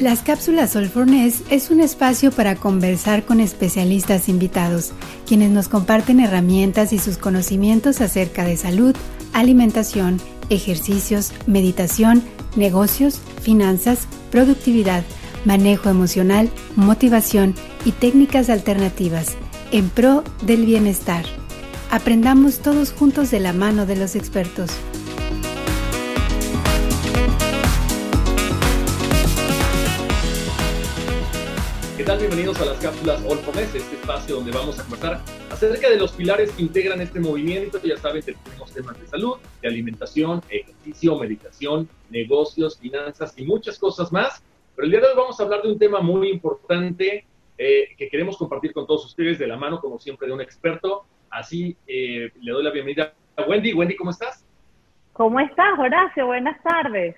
Las cápsulas Solfornes es un espacio para conversar con especialistas invitados, quienes nos comparten herramientas y sus conocimientos acerca de salud, alimentación, ejercicios, meditación, negocios, finanzas, productividad, manejo emocional, motivación y técnicas alternativas en pro del bienestar. Aprendamos todos juntos de la mano de los expertos. Tal? Bienvenidos a las cápsulas All este espacio donde vamos a conversar acerca de los pilares que integran este movimiento. Ya saben que tenemos temas de salud, de alimentación, ejercicio, meditación, negocios, finanzas y muchas cosas más. Pero el día de hoy vamos a hablar de un tema muy importante eh, que queremos compartir con todos ustedes de la mano, como siempre, de un experto Así eh, le doy la bienvenida a Wendy. Wendy, ¿cómo estás? ¿Cómo estás, Horacio? Buenas tardes.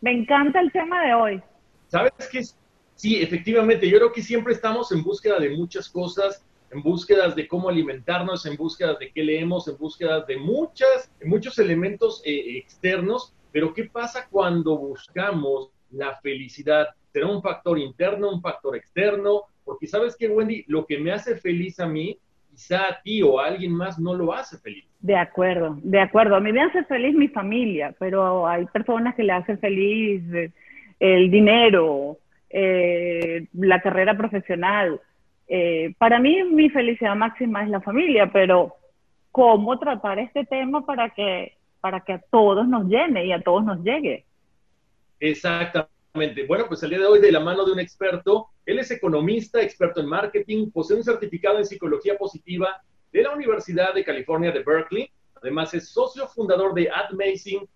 Me encanta el tema de hoy. ¿Sabes qué? Sí, efectivamente. Yo creo que siempre estamos en búsqueda de muchas cosas, en búsquedas de cómo alimentarnos, en búsqueda de qué leemos, en búsqueda de muchas, muchos elementos eh, externos. Pero ¿qué pasa cuando buscamos la felicidad? ¿Será un factor interno, un factor externo? Porque sabes qué, Wendy, lo que me hace feliz a mí quizá a ti o a alguien más no lo hace feliz. De acuerdo, de acuerdo. A mí me hace feliz mi familia, pero hay personas que le hacen feliz eh, el dinero, eh, la carrera profesional. Eh, para mí mi felicidad máxima es la familia, pero ¿cómo tratar este tema para que, para que a todos nos llene y a todos nos llegue? Exactamente. Bueno, pues el día de hoy de la mano de un experto él es economista, experto en marketing, posee un certificado en psicología positiva de la Universidad de California de Berkeley. Además, es socio fundador de admazing.co,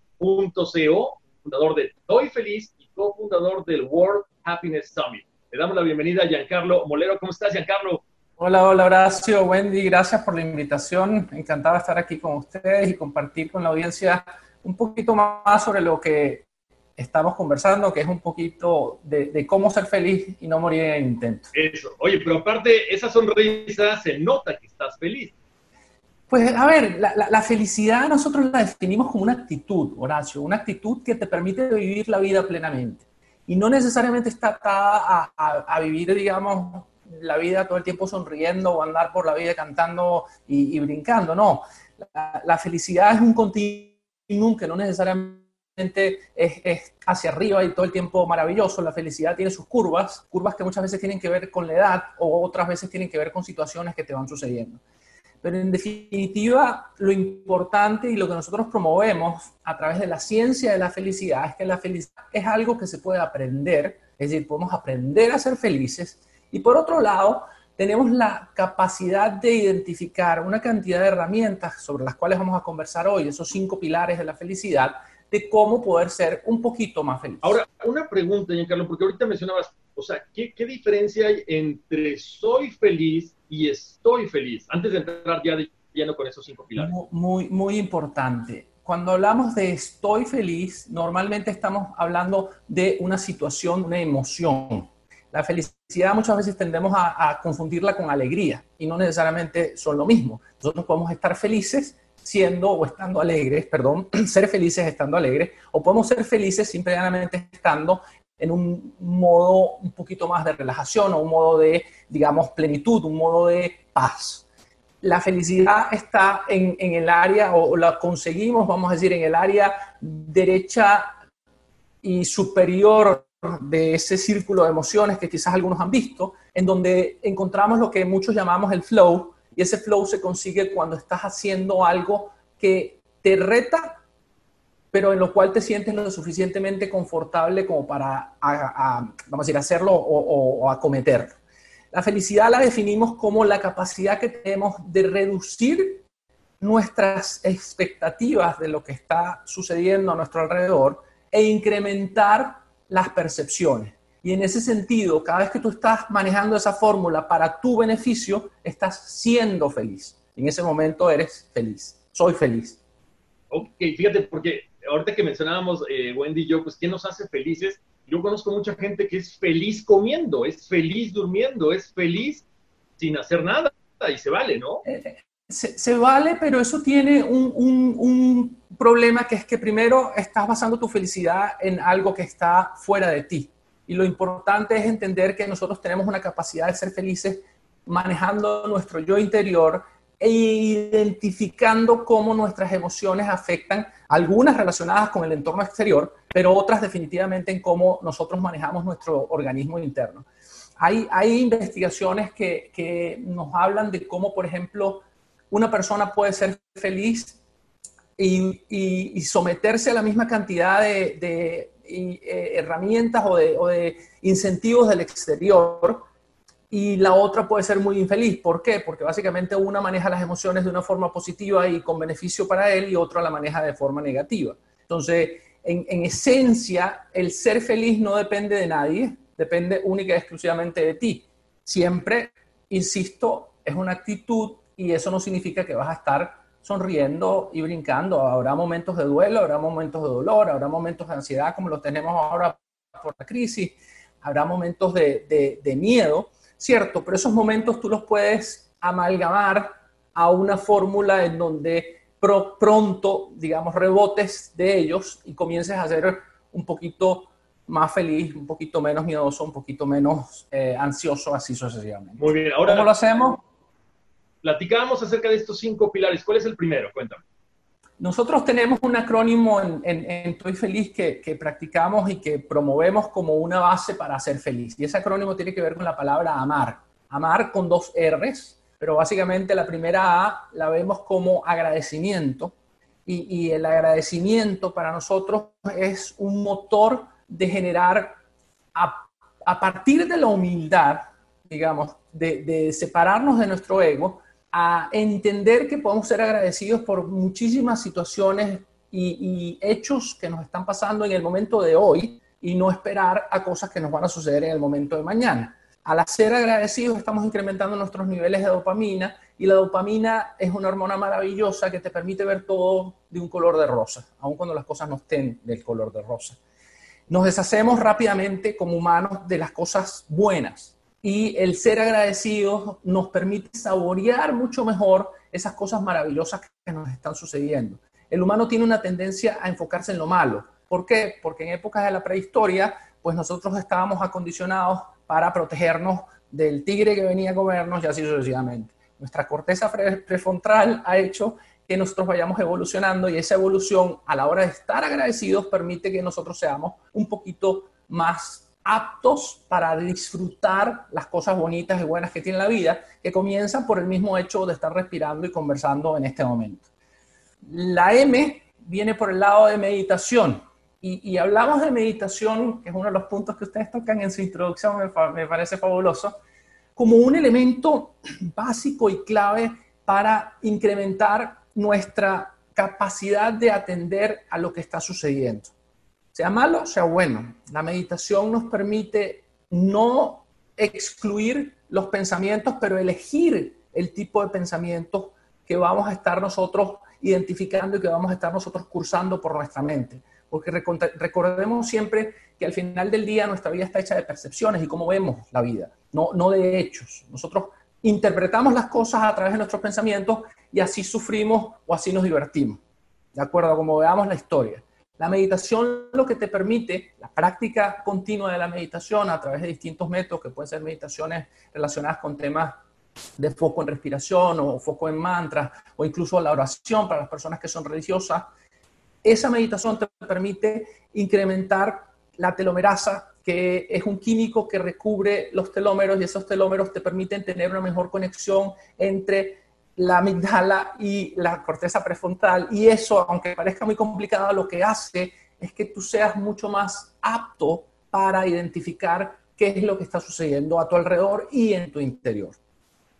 fundador de Doy Feliz y cofundador del World Happiness Summit. Le damos la bienvenida a Giancarlo Molero. ¿Cómo estás, Giancarlo? Hola, hola Horacio, Wendy, gracias por la invitación. Encantado de estar aquí con ustedes y compartir con la audiencia un poquito más sobre lo que estamos conversando, que es un poquito de, cómo ser feliz y no morir en el intento. Eso. Oye, pero aparte, esa sonrisa se nota que estás feliz. Pues a ver, la, felicidad nosotros la definimos como una actitud, Horacio, una actitud que te permite vivir la vida plenamente. Y no necesariamente está atada a, vivir, digamos, la vida todo el tiempo sonriendo o andar por la vida cantando y, y brincando, no. La, felicidad es un continuum que no necesariamente es, hacia arriba y todo el tiempo maravilloso. La felicidad tiene sus curvas, curvas que muchas veces tienen que ver con la edad o otras veces tienen que ver con situaciones que te van sucediendo. Pero en definitiva, lo importante y lo que nosotros promovemos a través de la ciencia de la felicidad es que la felicidad es algo que se puede aprender, es decir, podemos aprender a ser felices. Y por otro lado, tenemos la capacidad de identificar una cantidad de herramientas sobre las cuales vamos a conversar hoy, esos cinco pilares de la felicidad, de cómo poder ser un poquito más feliz. Ahora, una pregunta, Giancarlo, porque ahorita mencionabas, o sea, ¿qué, diferencia hay entre soy feliz y estoy feliz? Antes de entrar ya de lleno con esos cinco pilares. Muy, muy importante. Cuando hablamos de estoy feliz, normalmente estamos hablando de una situación, una emoción. La felicidad muchas veces tendemos a, a confundirla con alegría y no necesariamente son lo mismo. Nosotros podemos estar felices siendo o estando alegres, perdón, ser felices estando alegres, o podemos ser felices simplemente estando en un modo un poquito más de relajación o un modo de, digamos, plenitud, un modo de paz. La felicidad está en, en el área, o la conseguimos, vamos a decir, en el área derecha y superior de ese círculo de emociones que quizás algunos han visto, en donde encontramos lo que muchos llamamos el flow, y ese flow se consigue cuando estás haciendo algo que te reta, pero en lo cual te sientes lo suficientemente confortable como para, vamos a decir, hacerlo o, o acometerlo. La felicidad la definimos como la capacidad que tenemos de reducir nuestras expectativas de lo que está sucediendo a nuestro alrededor e incrementar las percepciones. Y en ese sentido, cada vez que tú estás manejando esa fórmula para tu beneficio, estás siendo feliz. En ese momento eres feliz. Soy feliz. Ok, fíjate, porque ahorita que mencionábamos, eh, Wendy y yo, pues, ¿qué nos hace felices? Yo conozco mucha gente que es feliz comiendo, es feliz durmiendo, es feliz sin hacer nada y se vale, ¿no? Eh, se, vale, pero eso tiene un, un, problema que es que primero estás basando tu felicidad en algo que está fuera de ti. Y lo importante es entender que nosotros tenemos una capacidad de ser felices manejando nuestro yo interior e identificando cómo nuestras emociones afectan, algunas relacionadas con el entorno exterior, pero otras definitivamente en cómo nosotros manejamos nuestro organismo interno. Hay, hay investigaciones que, que nos hablan de cómo, por ejemplo, una persona puede ser feliz y, y, someterse a la misma cantidad de, de eh, herramientas o de, incentivos del exterior y la otra puede ser muy infeliz. ¿Por qué? Porque básicamente una maneja las emociones de una forma positiva y con beneficio para él y otra la maneja de forma negativa. Entonces, en, en esencia, el ser feliz no depende de nadie, depende única y exclusivamente de ti. Siempre, insisto, es una actitud y eso no significa que vas a estar sonriendo y brincando. Habrá momentos de duelo, habrá momentos de dolor, habrá momentos de ansiedad como los tenemos ahora por la crisis, habrá momentos de, de, miedo, ¿cierto? Pero esos momentos tú los puedes amalgamar a una fórmula en donde pronto, digamos, rebotes de ellos y comiences a ser un poquito más feliz, un poquito menos miedoso, un poquito menos eh, ansioso, así sucesivamente. Muy bien, ahora... ¿Cómo lo hacemos? Platicábamos acerca de estos cinco pilares. ¿Cuál es el primero? Cuéntame. Nosotros tenemos un acrónimo en, en, Estoy Feliz que, que, practicamos y que promovemos como una base para ser feliz. Y ese acrónimo tiene que ver con la palabra amar. Amar con dos R's, pero básicamente la primera A la vemos como agradecimiento. Y, y el agradecimiento para nosotros es un motor de generar, a, a partir de la humildad, digamos, de, de separarnos de nuestro ego, a entender que podemos ser agradecidos por muchísimas situaciones y, hechos que nos están pasando en el momento de hoy y no esperar a cosas que nos van a suceder en el momento de mañana. Al ser agradecidos estamos incrementando nuestros niveles de dopamina y la dopamina es una hormona maravillosa que te permite ver todo de un color de rosa, aun cuando las cosas no estén del color de rosa. Nos deshacemos rápidamente como humanos de las cosas buenas, y el ser agradecidos nos permite saborear mucho mejor esas cosas maravillosas que nos están sucediendo. El humano tiene una tendencia a enfocarse en lo malo. ¿Por qué? Porque en épocas de la prehistoria, pues nosotros estábamos acondicionados para protegernos del tigre que venía a comernos y así sucesivamente. Nuestra corteza prefrontal ha hecho que nosotros vayamos evolucionando y esa evolución a la hora de estar agradecidos permite que nosotros seamos un poquito más aptos para disfrutar las cosas bonitas y buenas que tiene la vida, que comienzan por el mismo hecho de estar respirando y conversando en este momento. La M viene por el lado de meditación. Y, hablamos de meditación, que es uno de los puntos que ustedes tocan en su introducción, me, parece fabuloso, como un elemento básico y clave para incrementar nuestra capacidad de atender a lo que está sucediendo sea malo, sea bueno. La meditación nos permite no excluir los pensamientos, pero elegir el tipo de pensamientos que vamos a estar nosotros identificando y que vamos a estar nosotros cursando por nuestra mente. Porque recordemos siempre que al final del día nuestra vida está hecha de percepciones y cómo vemos la vida, no, de hechos. Nosotros interpretamos las cosas a través de nuestros pensamientos y así sufrimos o así nos divertimos, de acuerdo a cómo veamos la historia. La meditación lo que te permite, la práctica continua de la meditación a través de distintos métodos, que pueden ser meditaciones relacionadas con temas de foco en respiración o foco en mantras o incluso la oración para las personas que son religiosas, esa meditación te permite incrementar la telomerasa, que es un químico que recubre los telómeros y esos telómeros te permiten tener una mejor conexión entre la amigdala y la corteza prefrontal. Y eso, aunque parezca muy complicado, lo que hace es que tú seas mucho más apto para identificar qué es lo que está sucediendo a tu alrededor y en tu interior.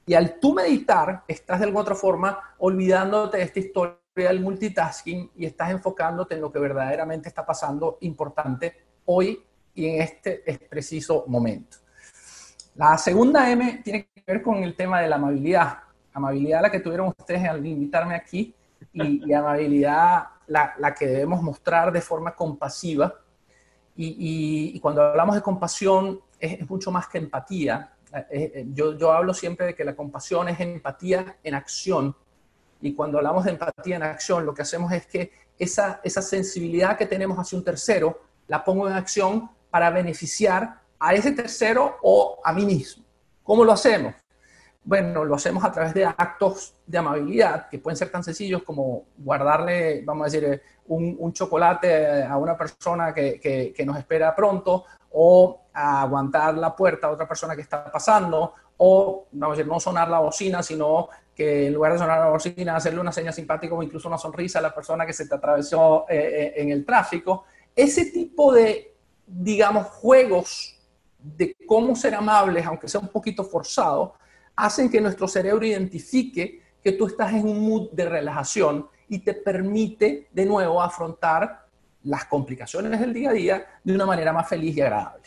Y al tú meditar, estás de alguna otra forma olvidándote de esta historia del multitasking y estás enfocándote en lo que verdaderamente está pasando importante hoy y en este preciso momento. La segunda M tiene que ver con el tema de la amabilidad. Amabilidad la que tuvieron ustedes al invitarme aquí y, amabilidad la, la, que debemos mostrar de forma compasiva. Y, cuando hablamos de compasión es, mucho más que empatía. Eh, eh, yo, yo hablo siempre de que la compasión es empatía en acción. Y cuando hablamos de empatía en acción, lo que hacemos es que esa, esa sensibilidad que tenemos hacia un tercero la pongo en acción para beneficiar a ese tercero o a mí mismo. ¿Cómo lo hacemos? Bueno, lo hacemos a través de actos de amabilidad que pueden ser tan sencillos como guardarle, vamos a decir, un, chocolate a una persona que, que, nos espera pronto o aguantar la puerta a otra persona que está pasando o, vamos a decir, no sonar la bocina, sino que en lugar de sonar la bocina, hacerle una señal simpática o incluso una sonrisa a la persona que se te atravesó eh, eh, en el tráfico. Ese tipo de, digamos, juegos de cómo ser amables, aunque sea un poquito forzado, hacen que nuestro cerebro identifique que tú estás en un mood de relajación y te permite de nuevo afrontar las complicaciones del día a día de una manera más feliz y agradable.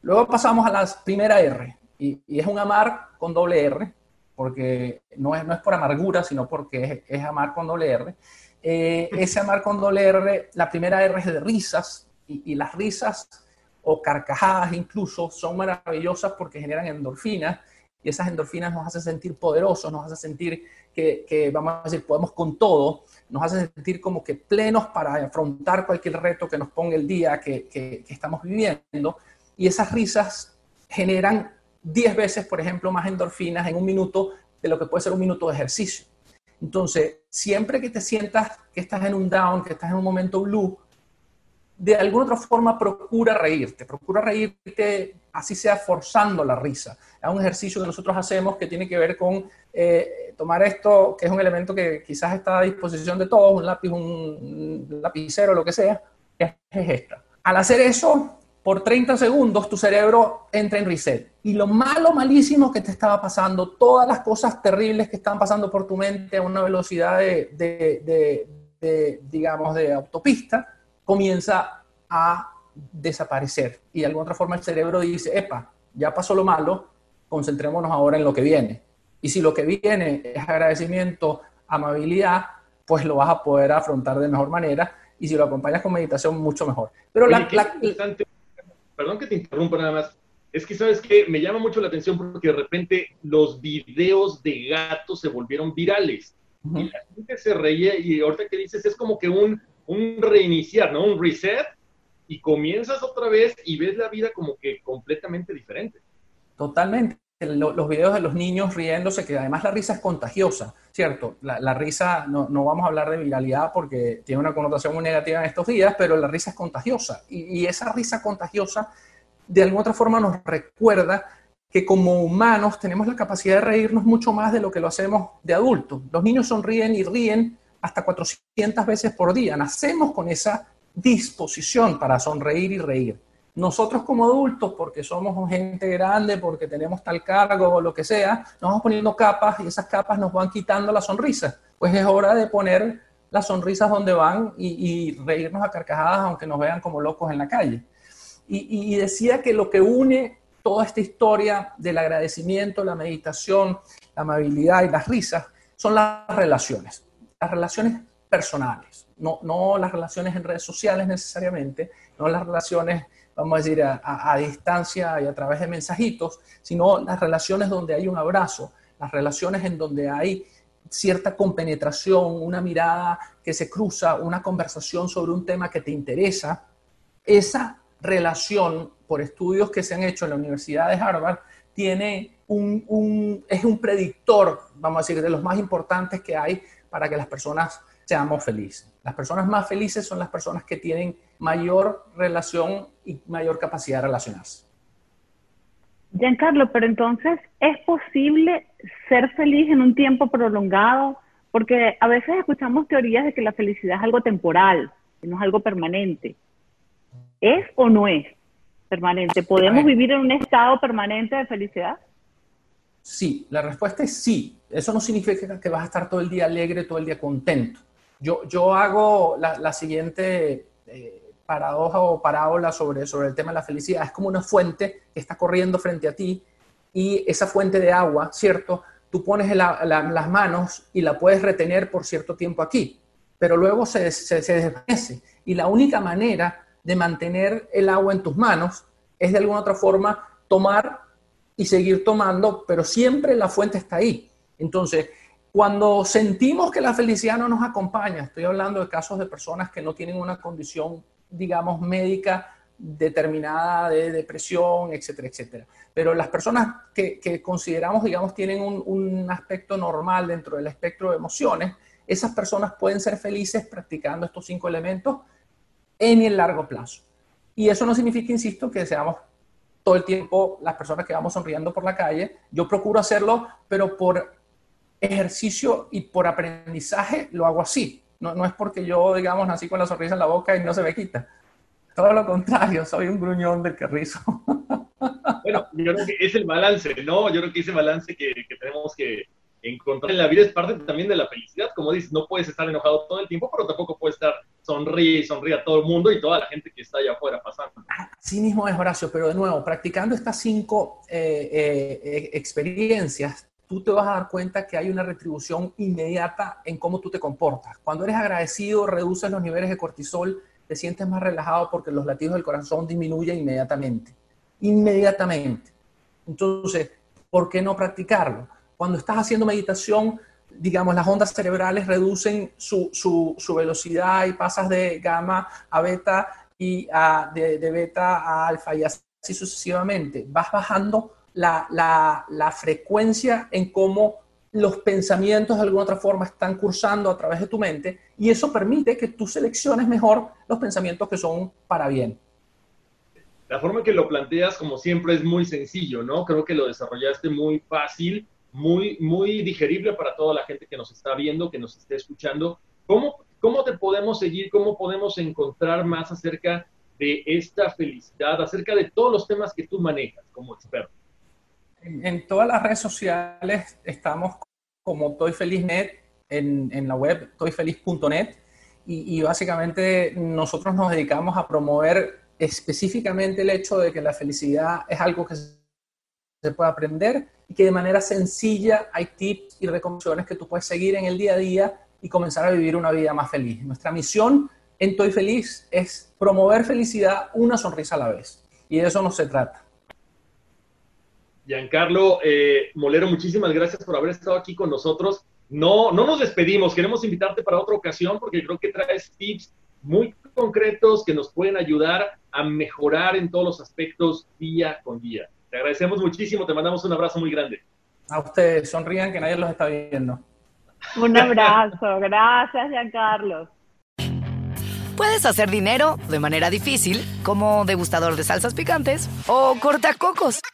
Luego pasamos a la primera R, y, es un amar con doble R, porque no es, no es por amargura, sino porque es, amar con doble R. Eh, ese amar con doble R, la primera R es de risas, y, y las risas o carcajadas incluso son maravillosas porque generan endorfinas y esas endorfinas nos hacen sentir poderosos, nos hacen sentir que, vamos a decir, podemos con todo, nos hacen sentir como que plenos para afrontar cualquier reto que nos ponga el día que, que, que estamos viviendo. Y esas risas generan 10 veces, por ejemplo, más endorfinas en un minuto de lo que puede ser un minuto de ejercicio. Entonces, siempre que te sientas que estás en un down, que estás en un momento blue, de alguna otra forma procura reírte, procura reírte, así sea forzando la risa. Es un ejercicio que nosotros hacemos que tiene que ver con eh, tomar esto, que es un elemento que quizás está a disposición de todos, un lápiz, un lapicero, lo que sea, es, es esta. Al hacer eso, por 30 segundos tu cerebro entra en reset. Y lo malo, malísimo que te estaba pasando, todas las cosas terribles que están pasando por tu mente a una velocidad de digamos, de autopista, comienza a desaparecer. Y de alguna otra forma el cerebro dice, epa, ya pasó lo malo, concentrémonos ahora en lo que viene. Y si lo que viene es agradecimiento, amabilidad, pues lo vas a poder afrontar de mejor manera. Y si lo acompañas con meditación, mucho mejor. Pero la, Perdón que te interrumpa nada más. Es que, ¿sabes qué? Me llama mucho la atención porque de repente los videos de gatos se volvieron virales. Y la gente se reía y ahorita que dices es como que un un reiniciar, ¿no? Un reset y comienzas otra vez y ves la vida como que completamente diferente. Totalmente. Los videos de los niños riéndose, que además la risa es contagiosa, ¿cierto? La, risa, no, no, vamos a hablar de viralidad porque tiene una connotación muy negativa en estos días, pero la risa es contagiosa. Y, y esa risa contagiosa, de alguna otra forma, nos recuerda que como humanos tenemos la capacidad de reírnos mucho más de lo que lo hacemos de adultos. Los niños sonríen y ríen hasta 400 veces por día. Nacemos con esa disposición para sonreír y reír. Nosotros como adultos, porque somos gente grande, porque tenemos tal cargo o lo que sea, nos vamos poniendo capas y esas capas nos van quitando la sonrisa. Pues es hora de poner las sonrisas donde van y, reírnos a carcajadas aunque nos vean como locos en la calle. Y, y decía que lo que une toda esta historia del agradecimiento, la meditación, la amabilidad y las risas son las relaciones las relaciones personales, no, las relaciones en redes sociales necesariamente, no las relaciones, vamos a decir, a, distancia y a través de mensajitos, sino las relaciones donde hay un abrazo, las relaciones en donde hay cierta compenetración, una mirada que se cruza, una conversación sobre un tema que te interesa, esa relación, por estudios que se han hecho en la Universidad de Harvard, tiene un, un, es un predictor, vamos a decir, de los más importantes que hay para que las personas seamos felices. Las personas más felices son las personas que tienen mayor relación y mayor capacidad de relacionarse. Giancarlo, pero entonces, ¿es posible ser feliz en un tiempo prolongado? Porque a veces escuchamos teorías de que la felicidad es algo temporal, no es algo permanente. ¿Es o no es permanente? ¿Podemos vivir en un estado permanente de felicidad? Sí, la respuesta es sí. Eso no significa que vas a estar todo el día alegre, todo el día contento. Yo, hago la, siguiente eh, paradoja o parábola sobre, sobre el tema de la felicidad. Es como una fuente que está corriendo frente a ti y esa fuente de agua, ¿cierto? Tú pones las manos y la puedes retener por cierto tiempo aquí, pero luego se desvanece. Y la única manera de mantener el agua en tus manos es de alguna otra forma tomar y seguir tomando, pero siempre la fuente está ahí. Entonces, cuando sentimos que la felicidad no nos acompaña, estoy hablando de casos de personas que no tienen una condición, digamos, médica determinada de depresión, etcétera, etcétera. Pero las personas que, consideramos, digamos, tienen un, un, aspecto normal dentro del espectro de emociones, esas personas pueden ser felices practicando estos cinco elementos en el largo plazo. Y eso no significa, insisto, que seamos todo el tiempo las personas que vamos sonriendo por la calle. Yo procuro hacerlo, pero por ejercicio y por aprendizaje lo hago así. No, no es porque yo, digamos, nací con la sonrisa en la boca y no se me quita. Todo lo contrario, soy un gruñón del carrizo. Bueno, yo creo que es el balance, ¿no? Yo creo que ese balance que, que tenemos que, encontrar en la vida es parte también de la felicidad. Como dices, no puedes estar enojado todo el tiempo, pero tampoco puedes estar sonríe y sonríe a todo el mundo y toda la gente que está allá afuera pasando. Así mismo es, Horacio, pero de nuevo, practicando estas cinco eh, eh, experiencias, tú te vas a dar cuenta que hay una retribución inmediata en cómo tú te comportas. Cuando eres agradecido, reduces los niveles de cortisol, te sientes más relajado porque los latidos del corazón disminuyen inmediatamente. Inmediatamente. Entonces, ¿por qué no practicarlo? Cuando estás haciendo meditación, digamos, las ondas cerebrales reducen su, su, velocidad y pasas de gamma a beta y a, de, beta a alfa y así sucesivamente. Vas bajando la, la, frecuencia en cómo los pensamientos de alguna otra forma están cursando a través de tu mente y eso permite que tú selecciones mejor los pensamientos que son para bien. La forma que lo planteas, como siempre, es muy sencillo, ¿no? Creo que lo desarrollaste muy fácil muy, muy digerible para toda la gente que nos está viendo, que nos esté escuchando. ¿Cómo, cómo te podemos seguir? ¿Cómo podemos encontrar más acerca de esta felicidad, acerca de todos los temas que tú manejas como experto? En, todas las redes sociales estamos como Toy Net en, la web toyfeliz.net y, y básicamente nosotros nos dedicamos a promover específicamente el hecho de que la felicidad es algo que se puede aprender y que de manera sencilla hay tips y recomendaciones que tú puedes seguir en el día a día y comenzar a vivir una vida más feliz. Nuestra misión en Toy Feliz es promover felicidad una sonrisa a la vez. Y de eso no se trata. Giancarlo eh, Molero, muchísimas gracias por haber estado aquí con nosotros. No, no nos despedimos, queremos invitarte para otra ocasión porque creo que traes tips muy concretos que nos pueden ayudar a mejorar en todos los aspectos día con día. Te agradecemos muchísimo, te mandamos un abrazo muy grande. A ustedes, sonrían que nadie los está viendo. Un abrazo, gracias Giancarlo. Puedes hacer dinero de manera difícil, como degustador de salsas picantes, o cortacocos,